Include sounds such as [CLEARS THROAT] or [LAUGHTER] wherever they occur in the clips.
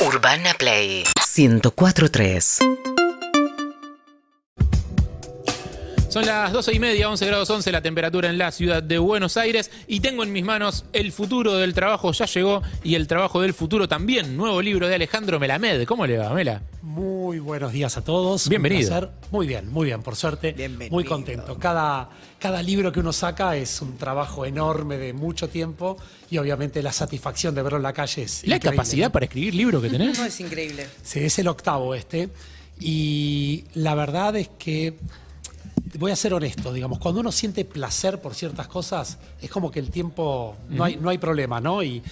Urbana Play 1043. Son las 12 y media, 11 grados 11 la temperatura en la ciudad de Buenos Aires y tengo en mis manos El futuro del trabajo ya llegó y El trabajo del futuro también, nuevo libro de Alejandro Melamed. ¿Cómo le va, Mela? Muy buenos días a todos. Bienvenido. Muy bien, muy bien, por suerte. Bienvenido. Muy contento. Cada, cada libro que uno saca es un trabajo enorme de mucho tiempo y obviamente la satisfacción de verlo en la calle es ¿La increíble, capacidad para escribir libro que tenés? No, es increíble. Sí, es el octavo este. Y la verdad es que, voy a ser honesto, digamos, cuando uno siente placer por ciertas cosas, es como que el tiempo, no hay, no hay problema, ¿no? Y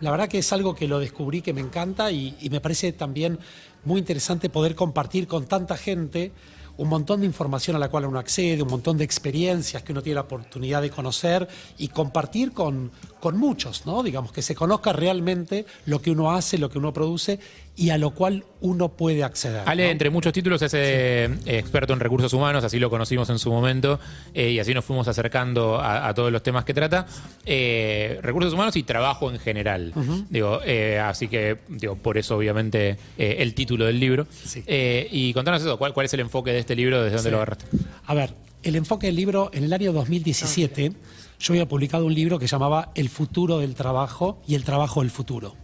la verdad que es algo que lo descubrí que me encanta y, y me parece también muy interesante poder compartir con tanta gente un montón de información a la cual uno accede, un montón de experiencias que uno tiene la oportunidad de conocer y compartir con, con muchos, ¿no? Digamos, que se conozca realmente lo que uno hace, lo que uno produce y a lo cual uno puede acceder. Ale, ¿no? entre muchos títulos, es eh, experto en recursos humanos, así lo conocimos en su momento, eh, y así nos fuimos acercando a, a todos los temas que trata. Eh, recursos humanos y trabajo en general. Digo, eh, así que, digo, por eso, obviamente, el título del libro. Sí. Y contanos eso, ¿cuál, cuál es el enfoque de este libro? ¿Desde dónde Sí. lo agarraste? A ver, el enfoque del libro, en el año 2017, yo había publicado un libro que llamaba El futuro del trabajo y el trabajo del futuro.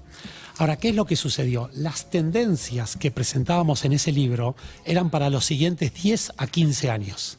Ahora, ¿qué es lo que sucedió? Las tendencias que presentábamos en ese libro eran para los siguientes 10 a 15 años.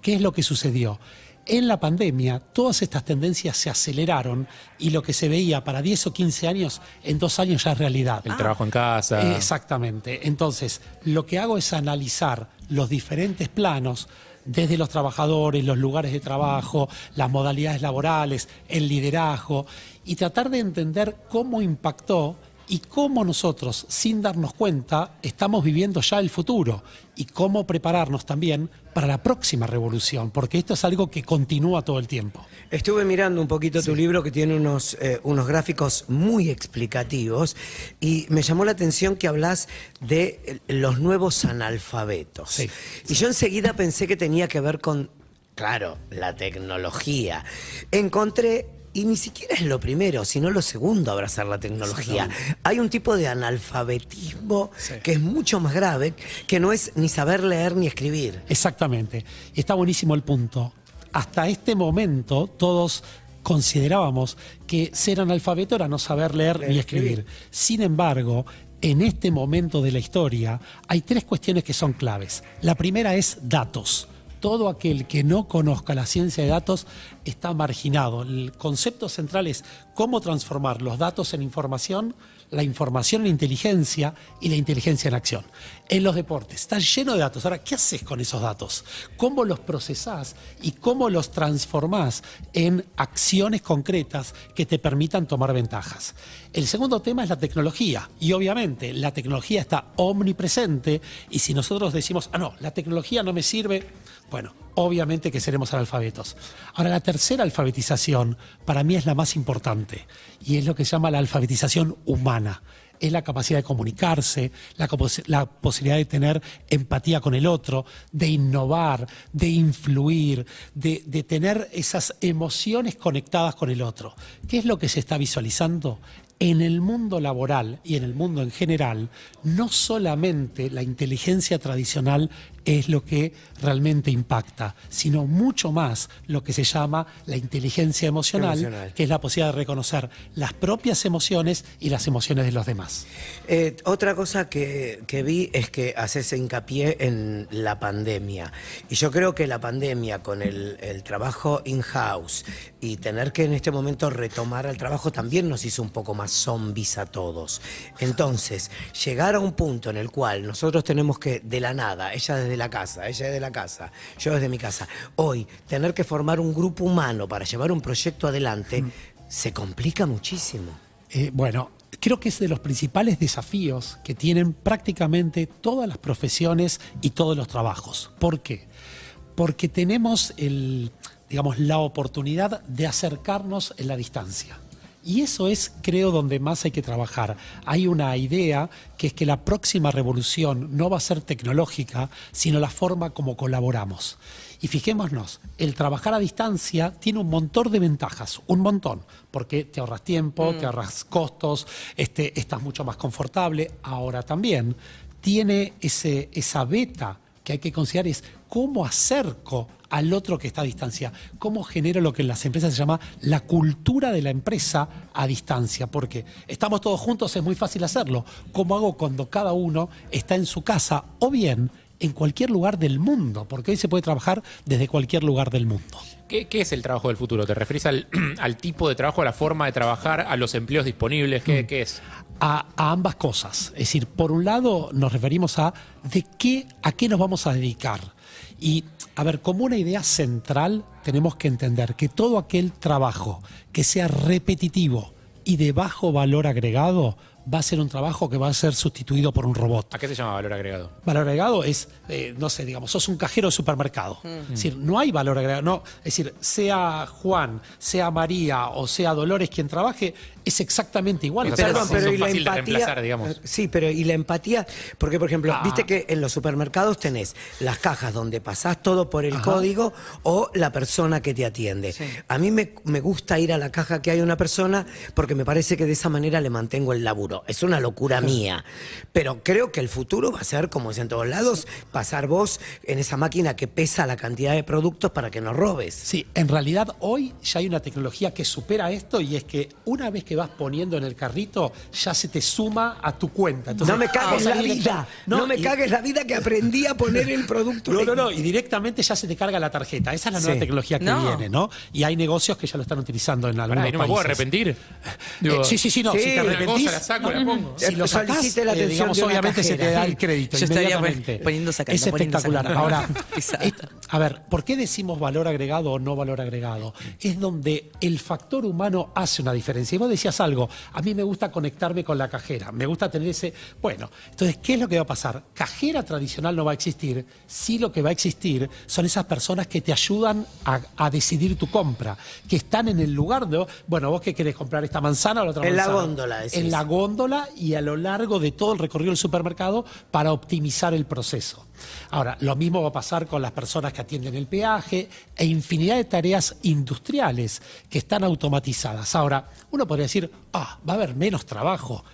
¿Qué es lo que sucedió? En la pandemia, todas estas tendencias se aceleraron y lo que se veía para 10 o 15 años, en dos años ya es realidad. El trabajo en casa. Exactamente. Entonces, lo que hago es analizar los diferentes planos, desde los trabajadores, los lugares de trabajo, las modalidades laborales, el liderazgo, y tratar de entender cómo impactó y cómo nosotros, sin darnos cuenta, estamos viviendo ya el futuro y cómo prepararnos también para la próxima revolución, porque esto es algo que continúa todo el tiempo. Estuve mirando un poquito tu libro que tiene unos, eh, unos gráficos muy explicativos y me llamó la atención que hablas de eh, los nuevos analfabetos. Sí, y yo enseguida pensé que tenía que ver con, claro, la tecnología. Encontré, y ni siquiera es lo primero, sino lo segundo abrazar la tecnología. Hay un tipo de analfabetismo Sí. que es mucho más grave, que no es ni saber leer ni escribir. Exactamente. Y está buenísimo el punto. Hasta este momento todos considerábamos que ser analfabeto era no saber leer Leer, ni escribir. Sin embargo, en este momento de la historia hay tres cuestiones que son claves. La primera es datos. Todo aquel que no conozca la ciencia de datos está marginado. El concepto central es cómo transformar los datos en información, la información en inteligencia y la inteligencia en acción. En los deportes está lleno de datos. Ahora, ¿qué haces con esos datos? ¿Cómo los procesás y cómo los transformás en acciones concretas que te permitan tomar ventajas? El segundo tema es la tecnología. Y obviamente la tecnología está omnipresente y si nosotros decimos, ah, no, la tecnología no me sirve, bueno, obviamente que seremos analfabetos. Ahora, la tercera alfabetización para mí es la más importante y es lo que se llama la alfabetización humana. Es la capacidad de comunicarse, la, posibilidad de tener empatía con el otro, de innovar, de influir, de, de tener esas emociones conectadas con el otro. ¿Qué es lo que se está visualizando? En el mundo laboral y en el mundo en general, no solamente la inteligencia tradicional es lo que realmente impacta, sino mucho más lo que se llama la inteligencia emocional, Emocional. que es la posibilidad de reconocer las propias emociones y las emociones de los demás. Eh, otra cosa que, que vi es que haces hincapié en la pandemia. Y yo creo que la pandemia con el, el trabajo in-house y tener que en este momento retomar el trabajo también nos hizo un poco más zombies a todos. Entonces, llegar a un punto en el cual nosotros tenemos que, de la nada, ella desde la casa, ella desde la casa, yo desde mi casa, hoy tener que formar un grupo humano para llevar un proyecto adelante, se complica muchísimo. Eh, bueno, creo que es de los principales desafíos que tienen prácticamente todas las profesiones y todos los trabajos. ¿Por qué? Porque tenemos el, digamos, la oportunidad de acercarnos en la distancia. Y eso es, creo, donde más hay que trabajar. Hay una idea que es que la próxima revolución no va a ser tecnológica, sino la forma como colaboramos. Y fijémonos, el trabajar a distancia tiene un montón de ventajas, un montón, porque te ahorras tiempo, te ahorras costos, este, estás mucho más confortable. Ahora también tiene ese, esa beta que hay que considerar es cómo acerco al otro que está a distancia, cómo genero lo que en las empresas se llama la cultura de la empresa a distancia, porque estamos todos juntos, es muy fácil hacerlo. ¿Cómo hago cuando cada uno está en su casa o bien en cualquier lugar del mundo? Porque hoy se puede trabajar desde cualquier lugar del mundo. ¿Qué, qué es el trabajo del futuro? ¿Te referís al, [CLEARS THROAT] al tipo de trabajo, a la forma de trabajar, a los empleos disponibles? ¿Qué, qué es? A, a ambas cosas. Es decir, por un lado nos referimos a de qué, a qué nos vamos a dedicar. Y, a ver, como una idea central tenemos que entender que todo aquel trabajo que sea repetitivo y de bajo valor agregado va a ser un trabajo que va a ser sustituido por un robot. ¿A qué se llama valor agregado? Valor agregado es, eh, no sé, digamos, sos un cajero de supermercado. Es decir, no hay valor agregado. No, es decir, sea Juan, sea María o sea Dolores quien trabaje, es exactamente igual. O sea, Perdón, pero y la empatía. reemplazar, digamos. Sí, pero y la empatía, porque por ejemplo, Ah. viste que en los supermercados tenés las cajas donde pasás todo por el código o la persona que te atiende. A mí me, me gusta ir a la caja que hay una persona porque me parece que de esa manera le mantengo el laburo. Es una locura mía. Pero creo que el futuro va a ser, como es en todos lados, pasar vos en esa máquina que pesa la cantidad de productos para que no robes. Sí, en realidad hoy ya hay una tecnología que supera esto y es que una vez que vas poniendo en el carrito, ya se te suma a tu cuenta. Entonces, no me cagues vas a la vida. No, me y- cagues la vida que aprendí a poner el producto. No, no, no, y directamente ya se te carga la tarjeta. Esa es la nueva Sí. tecnología que No. viene, ¿no? Y hay negocios que ya lo están utilizando en algunos Pará, ¿y no me puedo países. arrepentir? Eh, sí, sí, sí, no. Sí, si te arrepentís, la saco, la pongo. si lo sacás, Solicite la eh, atención digamos, de una obviamente se te da el crédito Yo inmediatamente. poniendo, sacando, es espectacular. sacando. Ahora, [LAUGHS] a ver, ¿por qué decimos valor agregado o no valor agregado? Es donde el factor humano hace una diferencia. Y vos decías algo, a mí me gusta conectarme con la cajera, me gusta tener ese... Bueno, entonces, ¿qué es lo que va a pasar? Cajera tradicional no va a existir, sí lo que va a existir son esas personas que te ayudan a, a decidir tu compra, que están en el lugar de, bueno, vos qué querés comprar esta manzana o la otra En la manzana. góndola, decís. En la góndola y a lo largo de todo el recorrido del supermercado para optimizar el proceso. Ahora, lo mismo va a pasar con las personas que atienden el peaje e infinidad de tareas industriales que están automatizadas. Ahora, uno podría decir, ah, va a haber menos trabajo.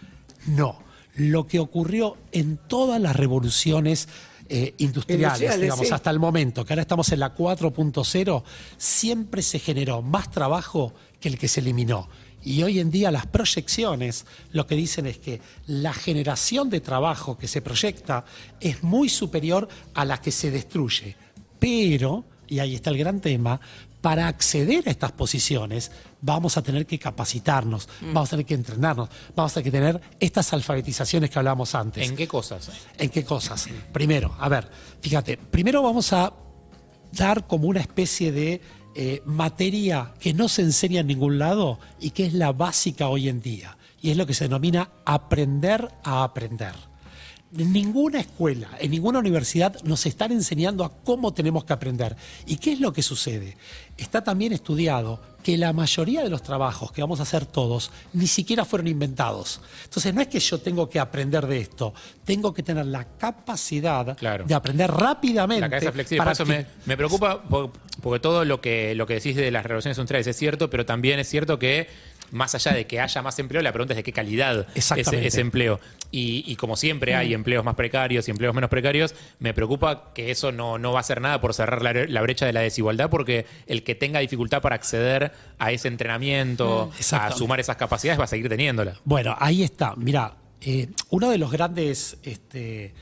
No, lo que ocurrió en todas las revoluciones eh, industriales, Industriales, digamos, sí. hasta el momento, que ahora estamos en la 4.0, siempre se generó más trabajo que el que se eliminó. Y hoy en día las proyecciones lo que dicen es que la generación de trabajo que se proyecta es muy superior a la que se destruye. Pero, y ahí está el gran tema, para acceder a estas posiciones vamos a tener que capacitarnos, vamos a tener que entrenarnos, vamos a tener que tener estas alfabetizaciones que hablábamos antes. ¿En qué cosas? ¿En qué cosas? Primero, a ver, fíjate, primero vamos a dar como una especie de eh, materia que no se enseña en ningún lado y que es la básica hoy en día. Y es lo que se denomina aprender a aprender. En ninguna escuela, en ninguna universidad nos están enseñando a cómo tenemos que aprender. ¿Y qué es lo que sucede? Está también estudiado que la mayoría de los trabajos que vamos a hacer todos ni siquiera fueron inventados. Entonces no es que yo tengo que aprender de esto, tengo que tener la capacidad Claro. de aprender rápidamente. La cabeza flexible. para Por eso que- me, me preocupa por- porque todo lo que, lo que decís de las revoluciones industriales es cierto, pero también es cierto que más allá de que haya más empleo, la pregunta es de qué calidad es ese empleo. Y, y como siempre hay empleos más precarios y empleos menos precarios, me preocupa que eso no, no va a hacer nada por cerrar la, la brecha de la desigualdad, porque el que tenga dificultad para acceder a ese entrenamiento, a Exactamente. sumar esas capacidades, va a seguir teniéndola. Bueno, ahí está. Mira, eh, uno de los grandes este,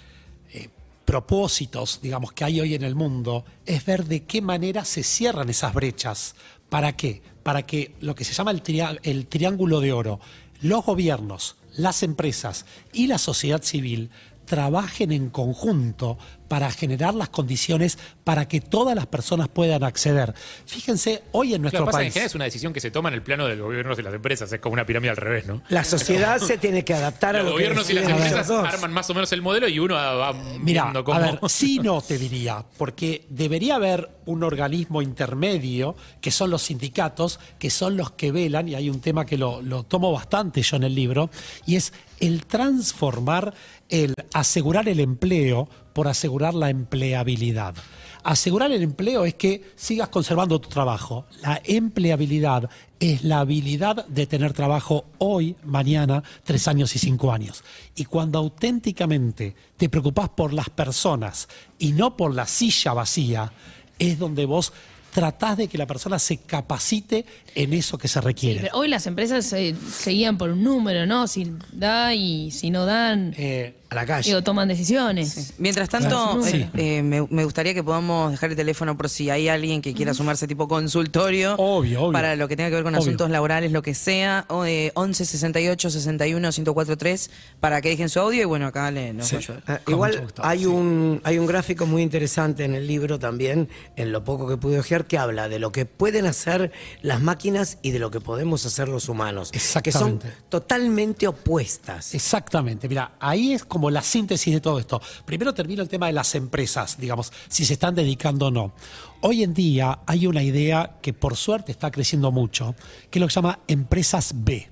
eh, propósitos, digamos, que hay hoy en el mundo es ver de qué manera se cierran esas brechas. ¿Para qué? Para que lo que se llama el, el triángulo de oro, los gobiernos, las empresas y la sociedad civil trabajen en conjunto para generar las condiciones para que todas las personas puedan acceder. Fíjense, hoy en nuestro que pasa es que en país... es una decisión que se toma en el plano de los gobiernos y las empresas. Es como una pirámide al revés, ¿no? La sociedad se tiene que adaptar a Los lo que gobiernos y las empresas arman más o menos el modelo y uno va Mira, viendo cómo. a ver, sí no te diría, porque debería haber un organismo intermedio, que son los sindicatos, que son los que velan, y hay un tema que lo, lo tomo bastante yo en el libro, y es el transformar, el asegurar el empleo por asegurar la empleabilidad. Asegurar el empleo es que sigas conservando tu trabajo. La empleabilidad es la habilidad de tener trabajo hoy, mañana, tres años y cinco años. Y cuando auténticamente te preocupas por las personas y no por la silla vacía, es donde vos tratás de que la persona se capacite en eso que se requiere. Pero Hoy las empresas se, se guían por un número, ¿no? Si da y si no dan, Eh, A la calle. digo, toman decisiones. Mientras tanto, Sí. eh, eh, me, me gustaría que podamos dejar el teléfono por si hay alguien que quiera sumarse tipo consultorio. Obvio, obvio. Para lo que tenga que ver con Obvio. asuntos laborales, lo que sea. O, eh, 11 68 61 1043 para que dejen su audio y bueno, acá le, nos Sí. va a ayudar. Ah, igual gusto, hay sí. un hay un gráfico muy interesante en el libro también, en lo poco que pude ojear, que habla de lo que pueden hacer las máquinas y de lo que podemos hacer los humanos. Que son Exactamente. totalmente opuestas. Exactamente, mira, ahí es como la síntesis de todo esto. Primero termino el tema de las empresas, digamos, si se están dedicando o no. Hoy en día hay una idea que por suerte está creciendo mucho, que es lo que se llama empresas B.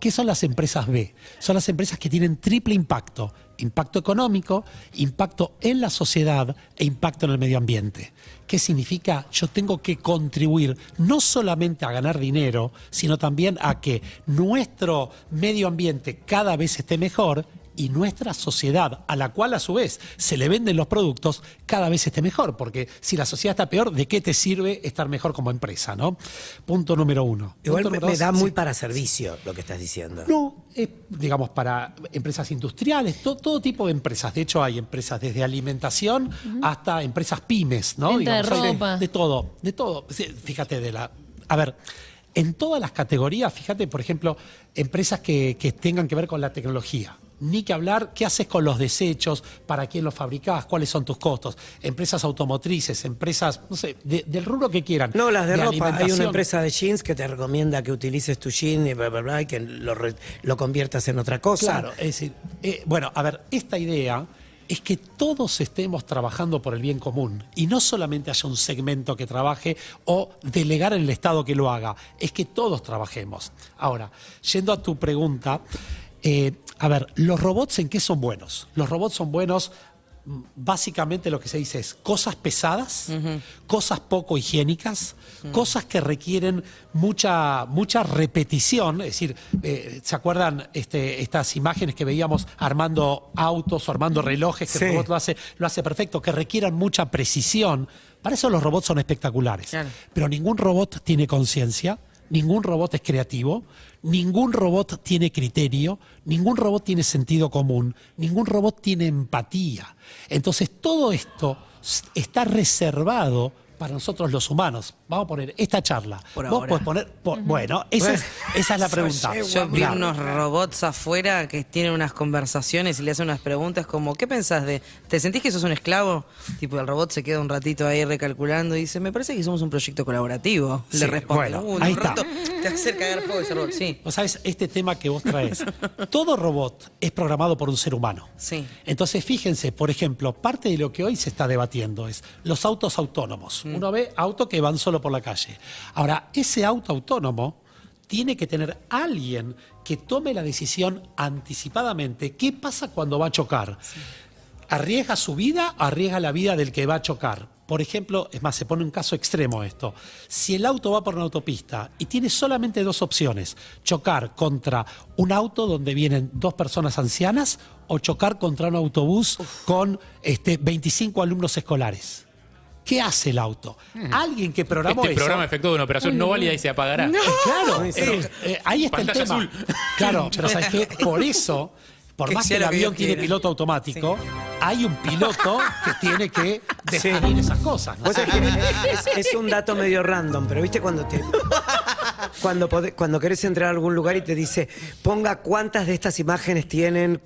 ¿Qué son las empresas B? Son las empresas que tienen triple impacto. Impacto económico, impacto en la sociedad e impacto en el medio ambiente. ¿Qué significa? Yo tengo que contribuir no solamente a ganar dinero, sino también a que nuestro medio ambiente cada vez esté mejor y nuestra sociedad, a la cual a su vez se le venden los productos, cada vez esté mejor. Porque si la sociedad está peor, ¿de qué te sirve estar mejor como empresa? ¿no? Punto número uno. Igual Punto me, número me da sí. muy para servicio lo que estás diciendo. No, es, digamos, para empresas industriales, to- todo tipo de empresas. De hecho, hay empresas desde alimentación hasta empresas pymes, ¿no? Venta de ropa. De todo, de todo. Fíjate, de la. A ver, en todas las categorías, fíjate, por ejemplo, empresas que, que tengan que ver con la tecnología. Ni que hablar, ¿qué haces con los desechos? ¿Para quién los fabricás? ¿Cuáles son tus costos? Empresas automotrices, empresas, no sé, de- del rubro que quieran. No, las de, ropa. Hay una empresa de jeans que te recomienda que utilices tu jean y bla, bla, bla, y que lo, lo conviertas en otra cosa. Claro, es decir, eh, bueno, a ver, esta idea es que todos estemos trabajando por el bien común y no solamente haya un segmento que trabaje o delegar en el Estado que lo haga, es que todos trabajemos. Ahora, yendo a tu pregunta, eh, a ver, ¿los robots en qué son buenos? Los robots son buenos mm, básicamente lo que se dice es cosas pesadas, cosas poco higiénicas, cosas que requieren mucha, mucha repetición. Es decir, eh, ¿se acuerdan este, estas imágenes que veíamos armando autos o armando relojes? Que Sí. el robot lo hace, lo hace perfecto, que requieran mucha precisión. Para eso los robots son espectaculares. Claro. Pero ningún robot tiene conciencia, ningún robot es creativo, ningún robot tiene criterio, ningún robot tiene sentido común, ningún robot tiene empatía. Entonces todo esto está reservado para nosotros los humanos. Vamos a poner esta charla. Por Vos ahora. podés poner, por- bueno, esa es, [LAUGHS] esa es la pregunta. Yo vi Mirá, unos robots afuera que tienen unas conversaciones y le hacen unas preguntas como, ¿qué pensás de...? ¿Te sentís que sos un esclavo? Tipo, el robot se queda un ratito ahí recalculando y dice, me parece que somos un proyecto colaborativo. Sí, le responde, bueno, "Uh, en ahí un está. rato te hace cagar fuego ese robot. Sí, Vos sabés, este tema que vos traes, [LAUGHS] todo robot es programado por un ser humano. sí. Entonces, fíjense, por ejemplo, parte de lo que hoy se está debatiendo es los autos autónomos. Uno ve autos que van solo por la calle. Ahora, ese auto autónomo tiene que tener alguien que tome la decisión anticipadamente. ¿Qué pasa cuando va a chocar? ¿Arriesga su vida o arriesga la vida del que va a chocar? Por ejemplo, es más, se pone un caso extremo esto. Si el auto va por una autopista y tiene solamente dos opciones, chocar contra un auto donde vienen dos personas ancianas o chocar contra un autobús con este, 25 alumnos escolares. ¿Qué hace el auto? Alguien que programó este eso. programa efectuó de una operación no válida y se apagará. Eh, Claro, [LAUGHS] eh, eh, ahí está el tema. azul. [LAUGHS] Claro, pero ¿sabes qué? Por eso, por Que más que sea el lo que avión Dios tiene quiera. piloto automático, hay un piloto que tiene que definir esas cosas. ¿no? Vos sabés [LAUGHS] que es, es un dato medio random, pero viste cuando te. Cuando, cuando querés entrar a algún lugar y te dice, ponga cuántas de estas imágenes tienen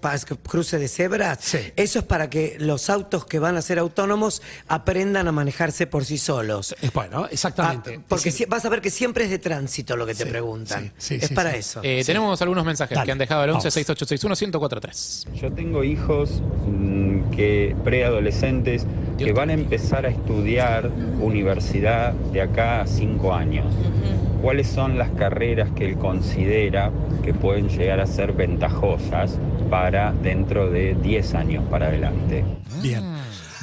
cruce de cebras. Sí. Eso es para que los autos que van a ser autónomos aprendan a manejarse por sí solos. Es bueno, exactamente. Ah, porque decir, vas a ver que siempre es de tránsito lo que te Sí, preguntan. sí, sí, es sí, para sí. eso. Eh, Tenemos algunos mensajes Dale, que han dejado al 11 vamos. 6861 1043. Yo tengo hijos mm, que preadolescentes que van a empezar a estudiar universidad de acá a cinco años. ¿Cuáles son las carreras que él considera que pueden llegar a ser ventajosas para dentro de 10 años para adelante? Bien.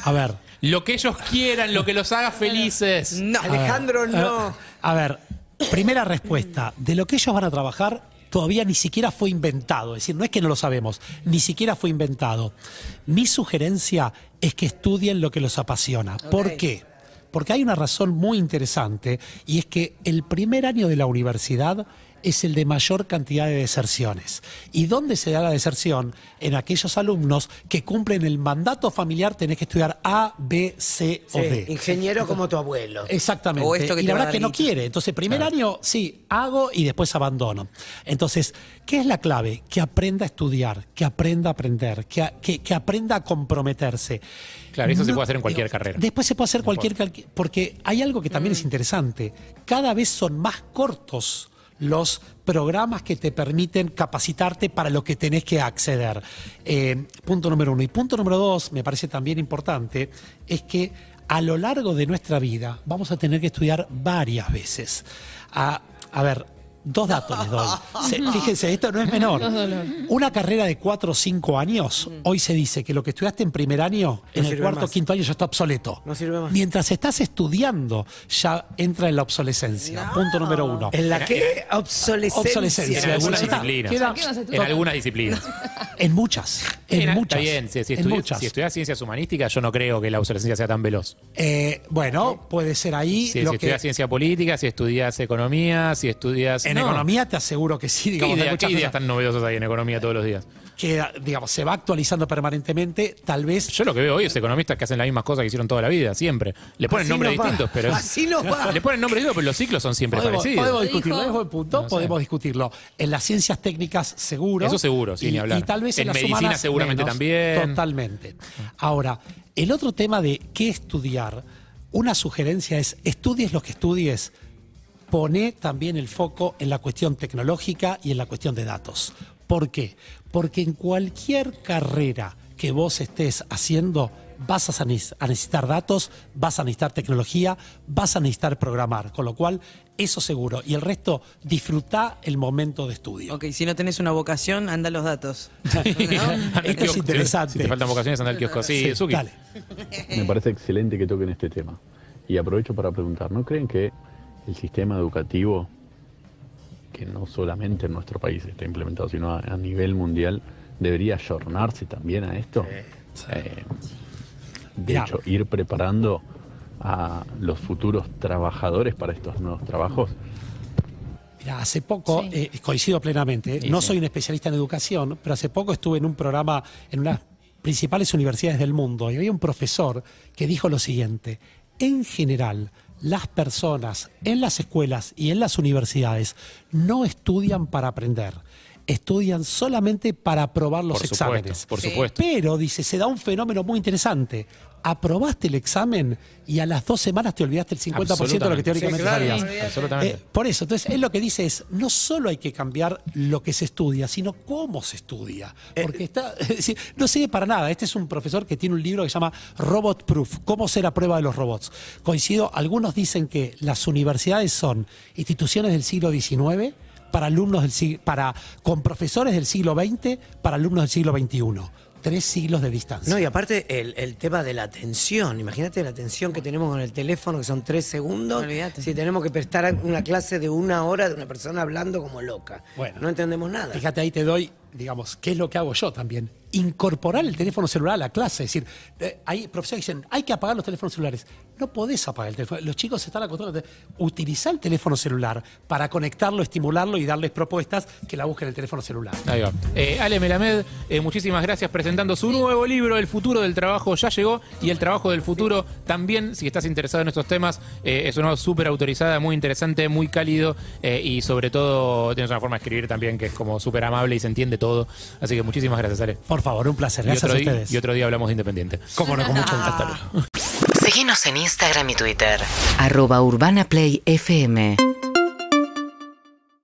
A ver. Lo que ellos quieran, lo que los haga felices. [LAUGHS] No. Alejandro, A ver, no. A ver, primera respuesta. De lo que ellos van a trabajar, todavía ni siquiera fue inventado. Es decir, no es que no lo sabemos, ni siquiera fue inventado. Mi sugerencia es que estudien lo que los apasiona. ¿Por qué? Porque hay una razón muy interesante y es que el primer año de la universidad es el de mayor cantidad de deserciones. ¿Y dónde se da la deserción? En aquellos alumnos que cumplen el mandato familiar, tenés que estudiar A, B, C o D. ingeniero como tu abuelo. Exactamente. O esto que y la verdad que no quiere. Entonces, primer año, sí, hago y después abandono. Entonces, ¿qué es la clave? Que aprenda a estudiar, que aprenda a aprender, que, a- que- que aprenda a comprometerse. Claro, eso se puede hacer en cualquier digo, carrera. Después se puede hacer cualquier... calqui- Porque hay algo que también es Mm. interesante. Cada vez son más cortos los programas que te permiten capacitarte para lo que tenés que acceder. Eh, punto número uno. Y punto número dos, me parece también importante, es que a lo largo de nuestra vida vamos a tener que estudiar varias veces. A, a ver, dos datos les doy. [LAUGHS] Se- fíjense, esto no es menor. Una carrera de cuatro o cinco años, hoy se dice que lo que estudiaste en primer año, en el cuarto o quinto año ya está obsoleto. No sirve más. Mientras estás estudiando, ya entra en la obsolescencia. Punto número uno. ¿En la que Obsolescencia. Obsolescencia. En algunas está. disciplinas. Queda- ¿Qué vas a En algunas disciplinas. [LAUGHS] En muchas. En Está muchas. bien, si, si en estudi- muchas. si estudias ciencias humanísticas, yo no creo que la obsolescencia sea tan veloz. Eh, bueno, puede ser ahí Si, lo si que. estudias ciencia política, si estudias economía, si estudias. En No. economía te aseguro que sí, ¿Qué, digamos, hay idea- qué ideas tan novedosas hay en economía todos los días? que digamos, se va actualizando permanentemente, tal vez. Yo lo que veo hoy es economistas que hacen las mismas cosas que hicieron toda la vida, siempre. Le ponen Así nombres distintos, pero. [LAUGHS] Así nos va. Le ponen nombres distintos, pero los ciclos son siempre Podemos, parecidos. podemos Lo discutirlo, es buen punto, No sé. podemos discutirlo. En las ciencias técnicas, seguro. Eso seguro, sí, y, ni hablar. Y tal vez en, En las medicina humanas, seguramente menos. también. Totalmente. Ahora, el otro tema de qué estudiar, una sugerencia es, estudies lo que estudies, pone también el foco en la cuestión tecnológica y en la cuestión de datos. ¿Por qué? Porque en cualquier carrera que vos estés haciendo, vas a ne- a necesitar datos, vas a necesitar tecnología, vas a necesitar programar, con lo cual eso seguro. Y el resto, disfruta el momento de estudio. Ok, si no tenés una vocación, anda a los datos. [LAUGHS] [LAUGHS] Esto es interesante. Si te faltan vocaciones, anda al kiosco. Sí, Suki. Dale. Me parece excelente que toquen este tema. Y aprovecho para preguntar, ¿no creen que el sistema educativo, que no solamente en nuestro país está implementado, sino a, a nivel mundial, debería ayornarse también a esto? Eh, de hecho, ir preparando a los futuros trabajadores para estos nuevos trabajos. Mira, hace poco, Sí. eh, coincido plenamente, Sí, no sí. soy un especialista en educación, pero hace poco estuve en un programa en unas principales universidades del mundo y había un profesor que dijo lo siguiente, en general, las personas en las escuelas y en las universidades no estudian para aprender, estudian solamente para aprobar los Por supuesto, exámenes. por supuesto. Pero, dice, se da un fenómeno muy interesante. Aprobaste el examen y a las dos semanas te olvidaste el 50% de lo que teóricamente Sí, claro. sabías. Absolutamente. Eh, por eso, entonces, él lo que dice es, no solo hay que cambiar lo que se estudia, sino cómo se estudia. Porque está, [LAUGHS] es decir, no sirve para nada. Este es un profesor que tiene un libro que se llama Robot Proof, cómo ser a prueba de los robots. Coincido, algunos dicen que las universidades son instituciones del siglo XIX para alumnos del sig- para con profesores del siglo XX para alumnos del siglo XXI. Tres siglos de distancia. No, y aparte el, el tema de la atención. Imagínate la atención que tenemos con el teléfono, que son tres segundos. Olvídate. Si tenemos que prestar una clase de una hora de una persona hablando como loca. Bueno. no entendemos nada. Fíjate, ahí te doy, digamos, qué es lo que hago yo también. Incorporar el teléfono celular a la clase. Es decir, eh, hay profesores que dicen, hay que apagar los teléfonos celulares. No podés apagar el teléfono. Los chicos están acostumbrados a utilizar el teléfono celular para conectarlo, estimularlo y darles propuestas que la busquen en el teléfono celular. Ahí va. Eh, Ale Melamed, eh, muchísimas gracias. Presentando su nuevo libro, El futuro del trabajo ya llegó y el trabajo del futuro también, si estás interesado en estos temas, eh, es una súper autorizada, muy interesante, muy cálido eh, y sobre todo tienes una forma de escribir también que es como súper amable y se entiende todo. Así que muchísimas gracias, Ale. Por favor, un placer. Y Gracias otro, a ustedes. y otro día hablamos de Independiente. Cómo no, con mucho gusto. Hasta luego. Seguinos en Instagram y Twitter. Arroba Urbana Play FM.